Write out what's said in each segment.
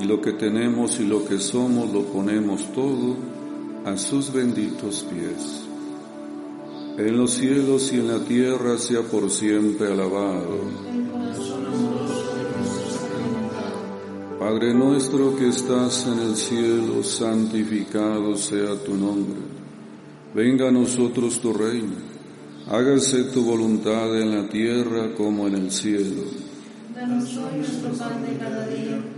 y lo que tenemos y lo que somos lo ponemos todo a sus benditos pies. En los cielos y en la tierra sea por siempre alabado. Padre nuestro que estás en el cielo, santificado sea tu nombre. Venga a nosotros tu reino. Hágase tu voluntad en la tierra como en el cielo. Danos hoy nuestro pan de cada día.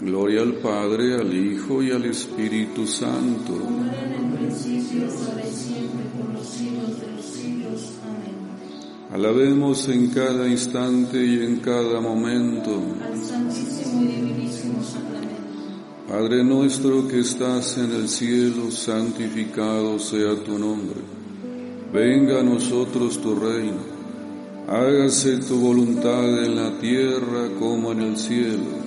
Gloria al Padre, al Hijo y al Espíritu Santo. Alabemos en cada instante y en cada momento. Padre nuestro que estás en el cielo, santificado sea tu nombre. Venga a nosotros tu reino. Hágase tu voluntad en la tierra como en el cielo.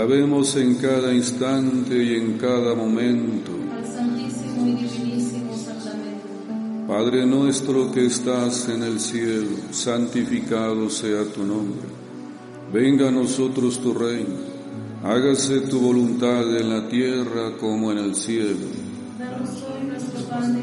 Alabemos en cada instante y en cada momento. Al Santísimo y Divinísimo Sacramento. Padre nuestro que estás en el cielo, santificado sea tu nombre. Venga a nosotros tu reino. Hágase tu voluntad en la tierra como en el cielo. Danos hoy nuestro pan de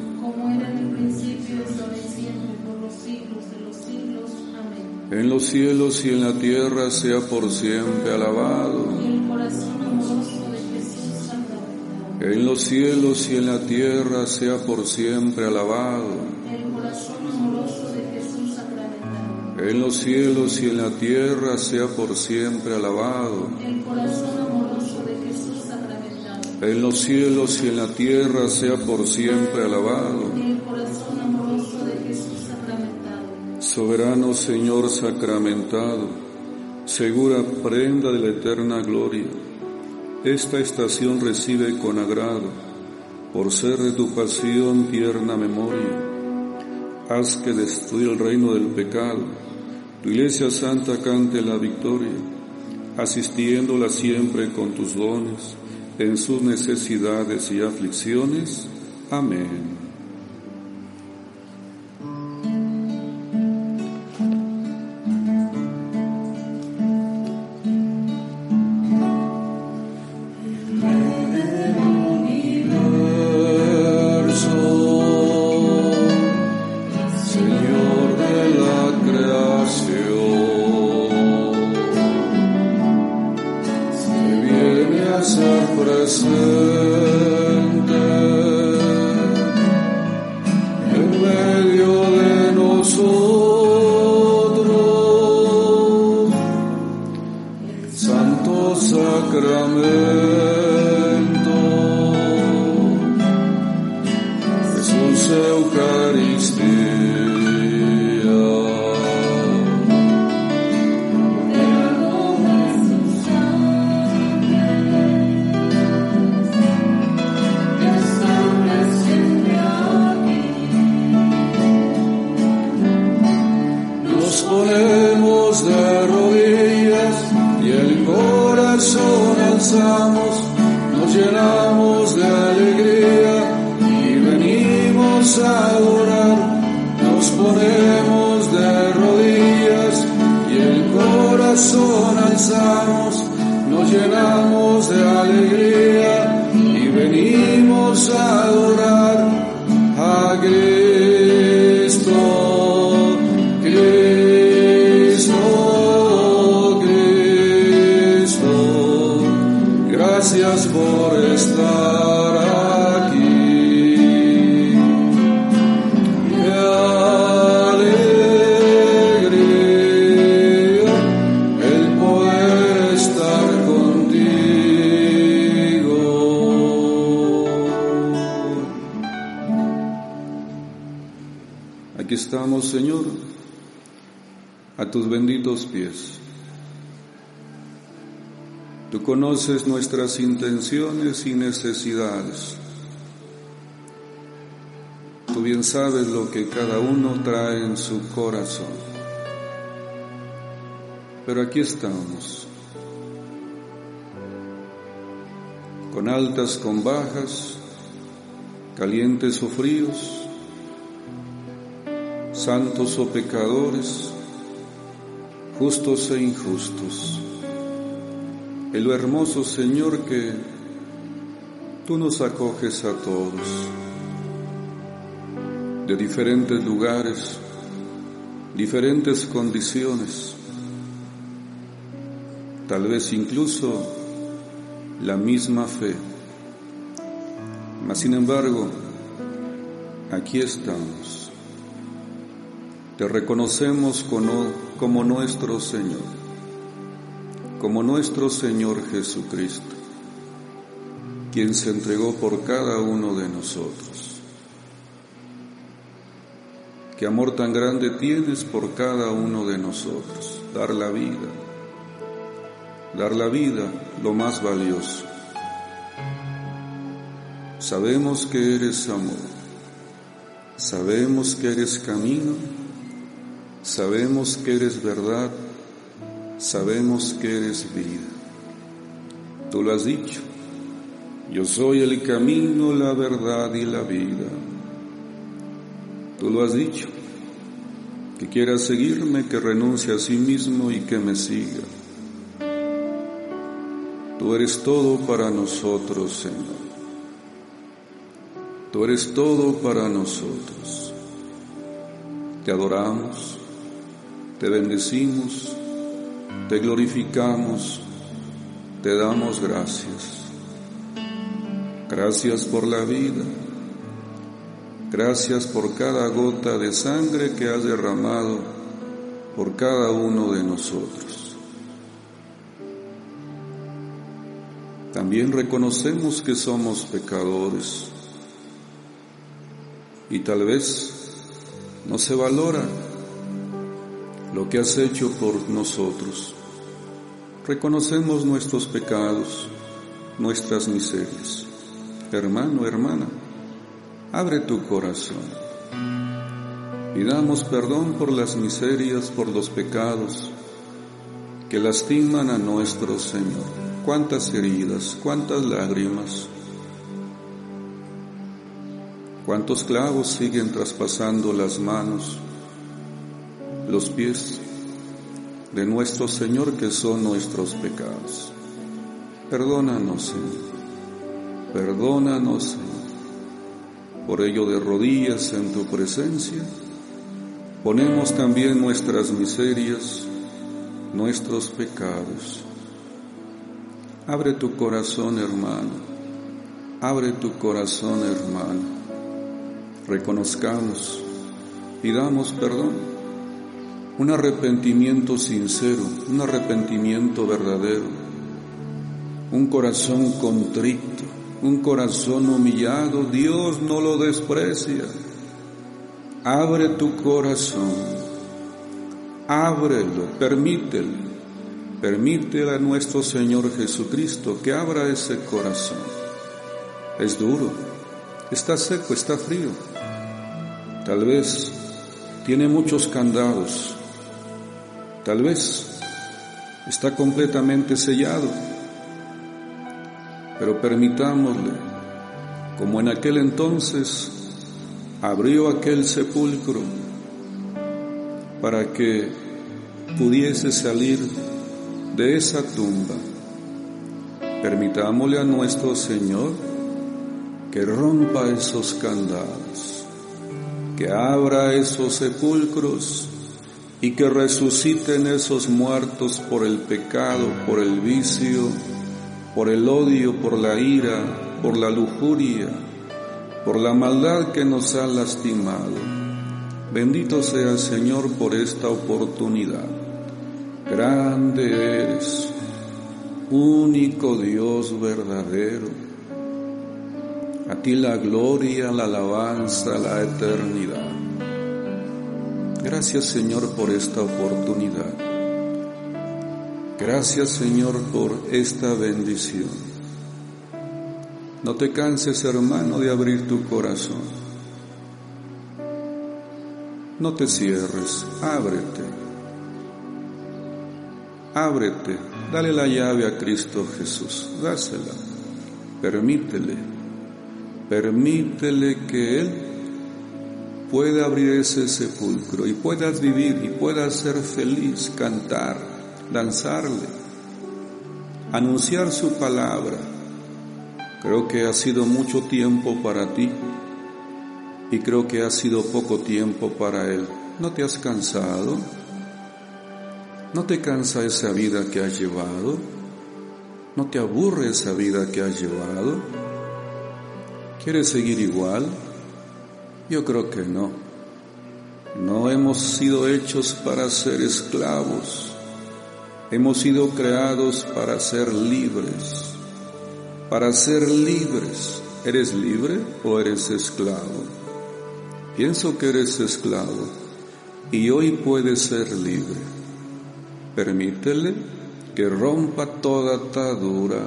En los cielos y en la tierra sea por siempre alabado. En los cielos y en la tierra sea por siempre alabado. En los cielos y en la tierra sea por siempre alabado. En los cielos y en la tierra sea por siempre alabado. Soberano Señor sacramentado, segura prenda de la eterna gloria, esta estación recibe con agrado, por ser de tu pasión tierna memoria. Haz que destruya el reino del pecado, tu iglesia santa cante la victoria, asistiéndola siempre con tus dones en sus necesidades y aflicciones. Amén. Nos tus benditos pies. Tú conoces nuestras intenciones y necesidades. Tú bien sabes lo que cada uno trae en su corazón. Pero aquí estamos, con altas, con bajas, calientes o fríos, santos o pecadores, justos e injustos. En lo hermoso, Señor, que tú nos acoges a todos, de diferentes lugares, diferentes condiciones, tal vez incluso la misma fe. Mas, sin embargo, aquí estamos. Te reconocemos como, como nuestro Señor, como nuestro Señor Jesucristo, quien se entregó por cada uno de nosotros. Qué amor tan grande tienes por cada uno de nosotros, dar la vida, dar la vida lo más valioso. Sabemos que eres amor, sabemos que eres camino, sabemos que eres verdad, sabemos que eres vida. Tú lo has dicho, yo soy el camino, la verdad y la vida. Tú lo has dicho, que quiera seguirme, que renuncie a sí mismo y que me siga. Tú eres todo para nosotros, Señor. Tú eres todo para nosotros. Te adoramos, te bendecimos, te glorificamos, te damos gracias. Gracias por la vida. Gracias por cada gota de sangre que has derramado por cada uno de nosotros. También reconocemos que somos pecadores y tal vez no se valora lo que has hecho por nosotros. Reconocemos nuestros pecados, nuestras miserias. Hermano, hermana, abre tu corazón. Pidamos perdón por las miserias, por los pecados que lastiman a nuestro Señor. Cuántas heridas, cuántas lágrimas, cuántos clavos siguen traspasando las manos, los pies de nuestro Señor que son nuestros pecados. Perdónanos, Señor. Perdónanos, Señor. Por ello de rodillas en tu presencia, ponemos también nuestras miserias, nuestros pecados. Abre tu corazón, hermano. Abre tu corazón, hermano. Reconozcamos, pidamos perdón un arrepentimiento sincero, un arrepentimiento verdadero, un corazón contrito, un corazón humillado, Dios no lo desprecia. Abre tu corazón, ábrelo, permítelo, permítele a nuestro Señor Jesucristo que abra ese corazón. Es duro, está seco, está frío, tal vez tiene muchos candados, Tal vez está completamente sellado, pero permitámosle, como en aquel entonces abrió aquel sepulcro para que pudiese salir de esa tumba. Permitámosle a nuestro Señor que rompa esos candados, que abra esos sepulcros y que resuciten esos muertos por el pecado, por el vicio, por el odio, por la ira, por la lujuria, por la maldad que nos ha lastimado. Bendito sea el Señor por esta oportunidad. Grande eres, único Dios verdadero. A ti la gloria, la alabanza, la eternidad. Gracias Señor por esta oportunidad. Gracias Señor por esta bendición. No te canses hermano de abrir tu corazón. No te cierres, ábrete. Ábrete, dale la llave a Cristo Jesús, dásela. Permítele, permítele que Él pueda abrir ese sepulcro y puedas vivir y puedas ser feliz, cantar, danzarle, anunciar su palabra. Creo que ha sido mucho tiempo para ti y creo que ha sido poco tiempo para Él. ¿No te has cansado? ¿No te cansa esa vida que has llevado? ¿No te aburre esa vida que has llevado? ¿Quieres seguir igual? Yo creo que no. No hemos sido hechos para ser esclavos. Hemos sido creados para ser libres. Para ser libres. ¿Eres libre o eres esclavo? Pienso que eres esclavo y hoy puedes ser libre. Permítele que rompa toda atadura,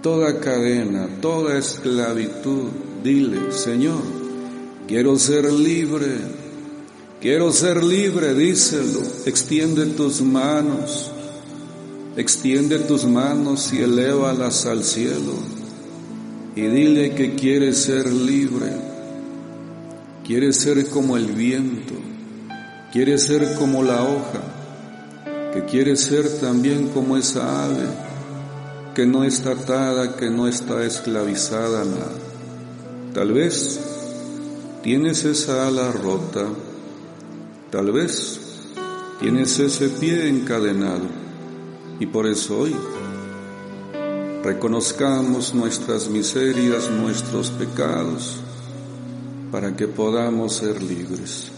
toda cadena, toda esclavitud. Dile, Señor, Quiero ser libre, quiero ser libre, díselo. Extiende tus manos, extiende tus manos y elévalas al cielo. Y dile que quieres ser libre, quieres ser como el viento, quieres ser como la hoja, que quieres ser también como esa ave que no está atada, que no está esclavizada nada. Tal vez tienes esa ala rota, tal vez tienes ese pie encadenado y por eso hoy reconozcamos nuestras miserias, nuestros pecados, para que podamos ser libres.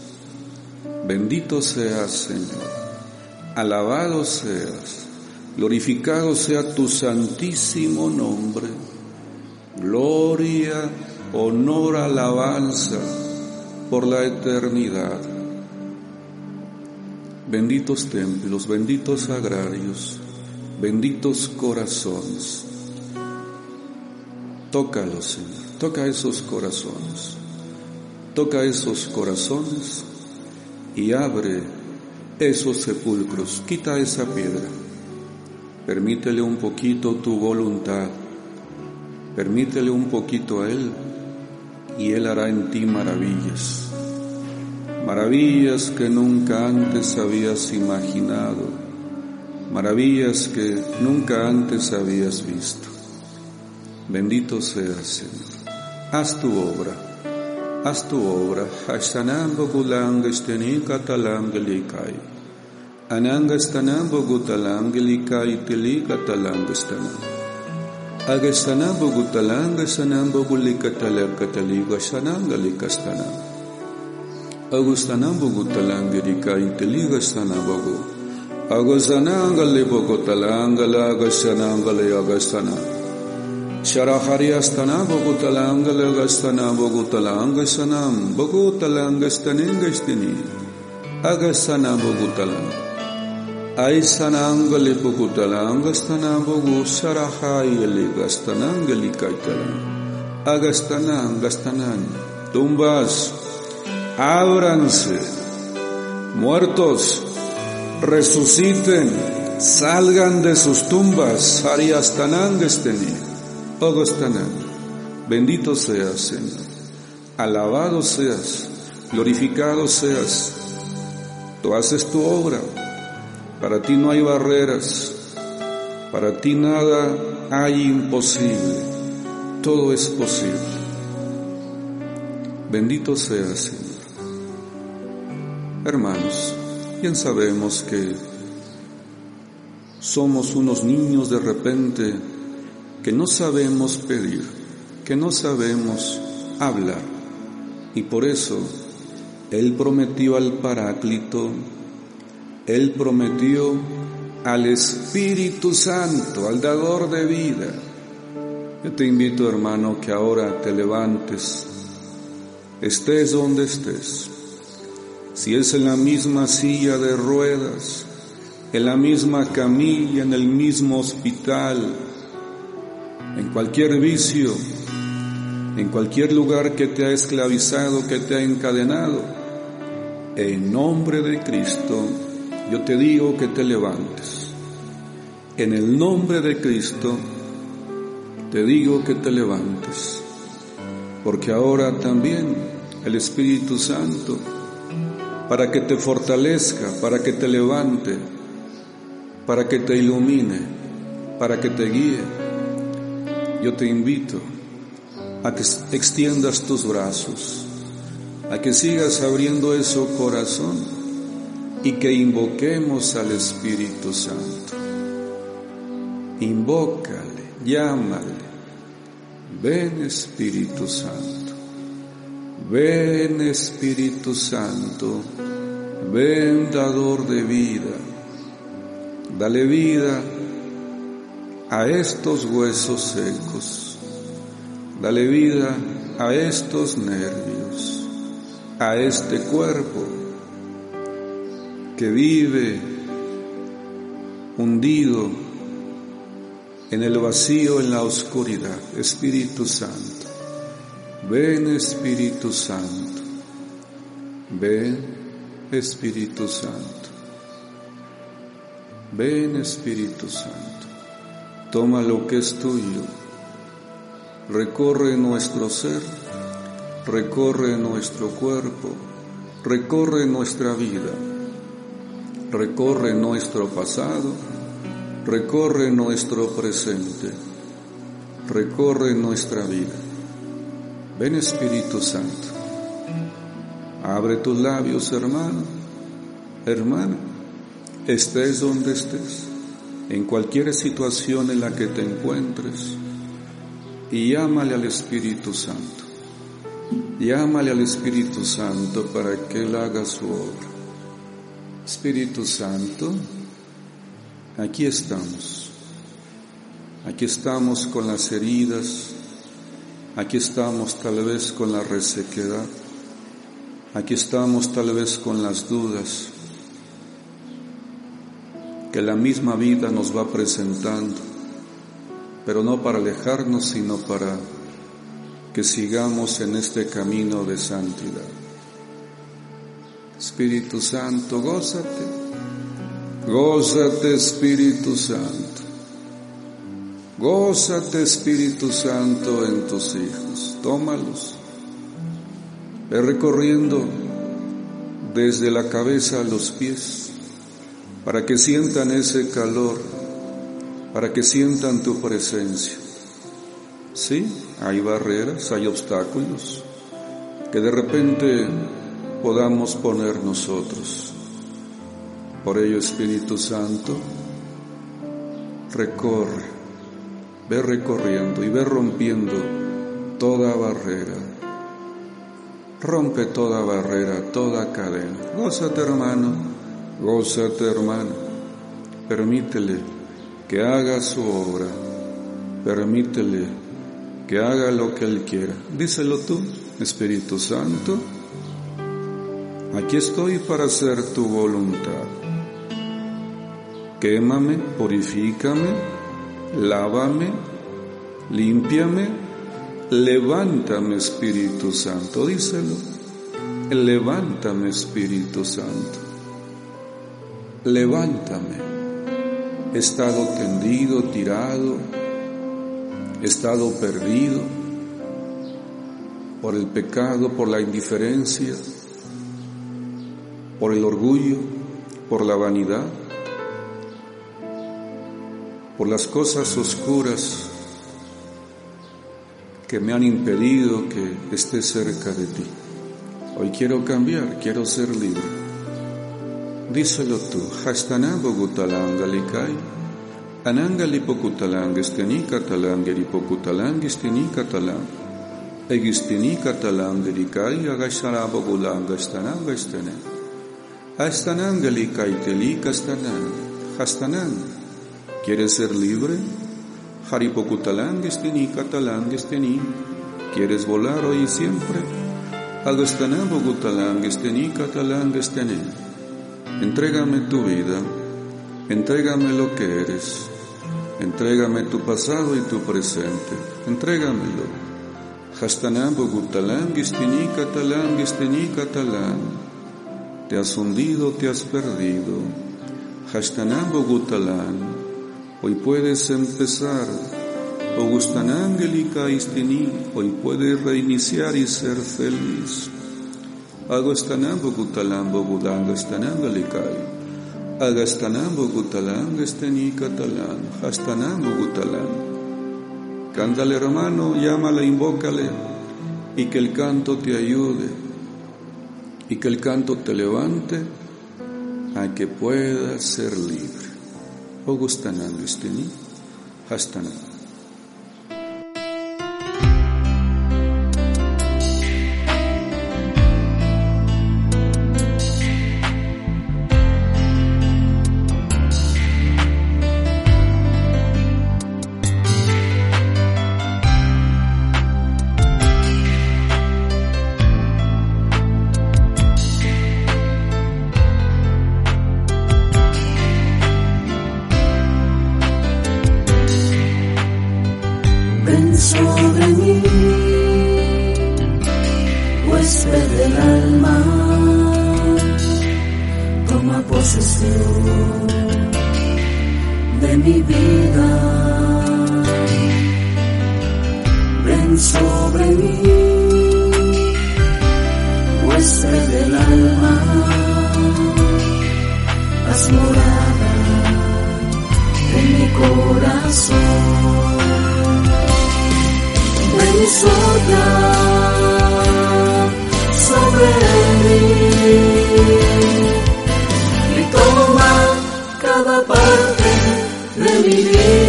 Bendito seas, Señor. Alabado seas. Glorificado sea tu santísimo nombre. Gloria, honor, alabanza por la eternidad. Benditos templos, benditos agrarios, benditos corazones. Tócalos, Señor. Toca esos corazones. Toca esos corazones y abre esos sepulcros. Quita esa piedra. Permítele un poquito tu voluntad. Permítele un poquito a Él y Él hará en ti maravillas. Maravillas que nunca antes habías imaginado. Maravillas que nunca antes habías visto. Bendito seas, Señor. Haz tu obra. Haz tu obra. Hashtanam bogulang esteni katalam gelikai. Ananga gelikai Agastana Bhugutalanga Sanamba Gulika Talanka Taliga Sananga Likastana Agustana Bhugutalanga Rika Inteliga Sanabago Agustanaanga Libogotalanga Lagasananga Lagastana Sharahariastana Bhugutalanga Lagastana Bhugutalanga Sanam Bhugutalanga Stanengastini Agastana Bhugutalanga Aisanangali Bogutalangastana Bogu Sarahayali Gastanangali Kaitalan Agastanan Gastanan Tumbas. Ábranse. Muertos. Resuciten. Salgan de sus tumbas. Hariastanangastini Augustinán, bendito seas, Señor, alabado seas, glorificado seas. Tú haces tu obra, para ti no hay barreras, para ti nada hay imposible, todo es posible. Bendito seas, Señor. Hermanos, bien sabemos que somos unos niños de repente que no sabemos pedir, que no sabemos hablar. Y por eso Él prometió al Paráclito, Él prometió al Espíritu Santo, al dador de vida. Yo te invito, hermano, que ahora te levantes, estés donde estés. Si es en la misma silla de ruedas, en la misma camilla, en el mismo hospital, en cualquier vicio, en cualquier lugar que te ha esclavizado, que te ha encadenado, en nombre de Cristo, yo te digo que te levantes. En el nombre de Cristo, te digo que te levantes. Porque ahora también el Espíritu Santo, para que te fortalezca, para que te levante, para que te ilumine, para que te guíe, yo te invito a que extiendas tus brazos, a que sigas abriendo ese corazón y que invoquemos al Espíritu Santo. Invócale, llámale. Ven Espíritu Santo. Ven Espíritu Santo. Ven dador de vida. Dale vida a estos huesos secos. Dale vida a estos nervios, a este cuerpo que vive hundido en el vacío, en la oscuridad. Espíritu Santo, ven Espíritu Santo, ven Espíritu Santo, ven Espíritu Santo. Toma lo que es tuyo, recorre nuestro ser, recorre nuestro cuerpo, recorre nuestra vida, recorre nuestro pasado, recorre nuestro presente, recorre nuestra vida. Ven Espíritu Santo, abre tus labios hermano, hermana, estés donde estés en cualquier situación en la que te encuentres y llámale al Espíritu Santo. Llámale al Espíritu Santo para que Él haga su obra. Espíritu Santo, aquí estamos. Aquí estamos con las heridas. Aquí estamos tal vez con la resequedad. Aquí estamos tal vez con las dudas que la misma vida nos va presentando, pero no para alejarnos, sino para que sigamos en este camino de santidad. Espíritu Santo, gózate, gózate Espíritu Santo, gózate Espíritu Santo en tus hijos, tómalos, ve recorriendo desde la cabeza a los pies para que sientan ese calor, para que sientan tu presencia. Sí, hay barreras, hay obstáculos que de repente podamos poner nosotros. Por ello, Espíritu Santo, recorre, ve recorriendo y ve rompiendo toda barrera. Rompe toda barrera, toda cadena. Gózate, hermano Gózate, hermano. Permítele que haga su obra. Permítele que haga lo que Él quiera. Díselo tú, Espíritu Santo. Aquí estoy para hacer tu voluntad. Quémame, purifícame, lávame, límpiame, levántame, Espíritu Santo. Díselo. Levántame, Espíritu Santo levántame. He estado tendido, tirado, he estado perdido por el pecado, por la indiferencia, por el orgullo, por la vanidad, por las cosas oscuras que me han impedido que esté cerca de ti. Hoy quiero cambiar, quiero ser libre. Díselo tú, Hastanambo gutalangali anangali pokutalangi catalangeri pokutalangi steni catalang, egisteni catalangeri kai agasharabo gulanga stananga stene. Hastanangali kai telika stanan, Hastanan, ¿quieres ser libre? Haripokutalangi steni catalangi steni, ¿quieres volar hoy y siempre? Agastanambo gutalangi steni catalangi stene. Entrégame tu vida, entrégame lo que eres, entrégame tu pasado y tu presente, entrégamelo. Hastanambo gutalán, gistini catalán, gistini catalán. Te has hundido, te has perdido. Hastanambo gutalán, hoy puedes empezar. Augustanangelica istini, hoy puedes reiniciar y ser feliz. Agastanambo Gutalambo Budanga Stananga Likai. Agastanambo Gutalang Esteni Catalán. Gutalang. Cántale hermano, llámale, invócale y que el canto te ayude y que el canto te levante a que puedas ser libre. sobre mí, hueste del alma, haz morada en mi corazón. Ven y sopla sobre mí. toma cada parte de mi.